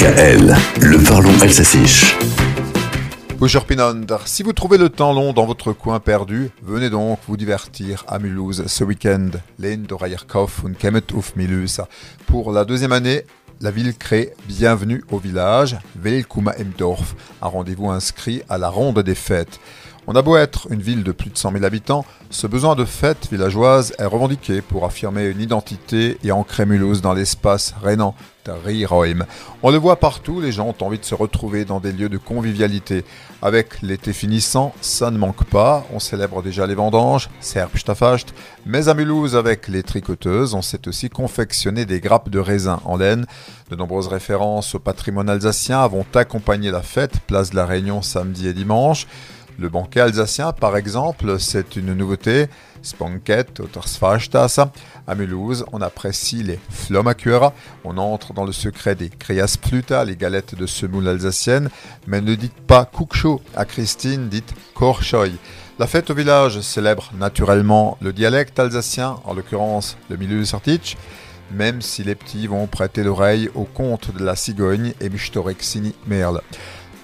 DKL, le parlons alsacien. Bonjour Pinander. Si vous trouvez le temps long dans votre coin perdu, venez donc vous divertir à Mulhouse ce week-end. Pour la deuxième année, la ville crée Bienvenue au village, Velkuma im Dorf, un rendez-vous inscrit à la ronde des fêtes. On a beau être une ville de plus de 100 000 habitants, ce besoin de fête villageoise est revendiqué pour affirmer une identité et ancrer Mulhouse dans l'espace rénan Riroim. On le voit partout, les gens ont envie de se retrouver dans des lieux de convivialité. Avec l'été finissant, ça ne manque pas, on célèbre déjà les vendanges, Serbstafacht, mais à Mulhouse, avec les tricoteuses, on sait aussi confectionner des grappes de raisin en laine. De nombreuses références au patrimoine alsacien vont accompagner la fête, place de la Réunion samedi et dimanche. Le banquet alsacien, par exemple, c'est une nouveauté. Spanket, Ottersfahrstraße. À Mulhouse, on apprécie les Flommakura. On entre dans le secret des Pluta, les galettes de semoule alsacienne. Mais ne dites pas Kuksho à Christine, dites Korchoy. La fête au village célèbre naturellement le dialecte alsacien, en l'occurrence le milieu Sartich, même si les petits vont prêter l'oreille au conte de la cigogne et Michtorexini Merle.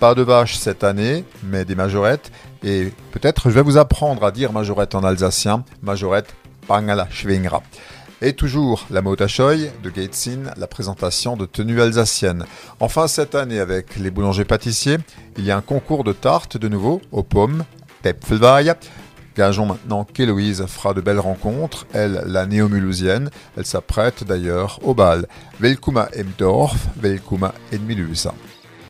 Pas de vaches cette année, mais des majorettes. Et peut-être je vais vous apprendre à dire majorette en alsacien. Majorette, pangala schwingra. Et toujours la Motachoy de Gatesin, la présentation de tenues alsaciennes. Enfin, cette année, avec les boulangers-pâtissiers, il y a un concours de tartes de nouveau aux pommes, Tepfelweih. Gageons maintenant qu'Héloïse fera de belles rencontres, elle, la néo-mulhousienne. Elle s'apprête d'ailleurs au bal. Velkuma im Dorf, Velkuma in Mulhouse.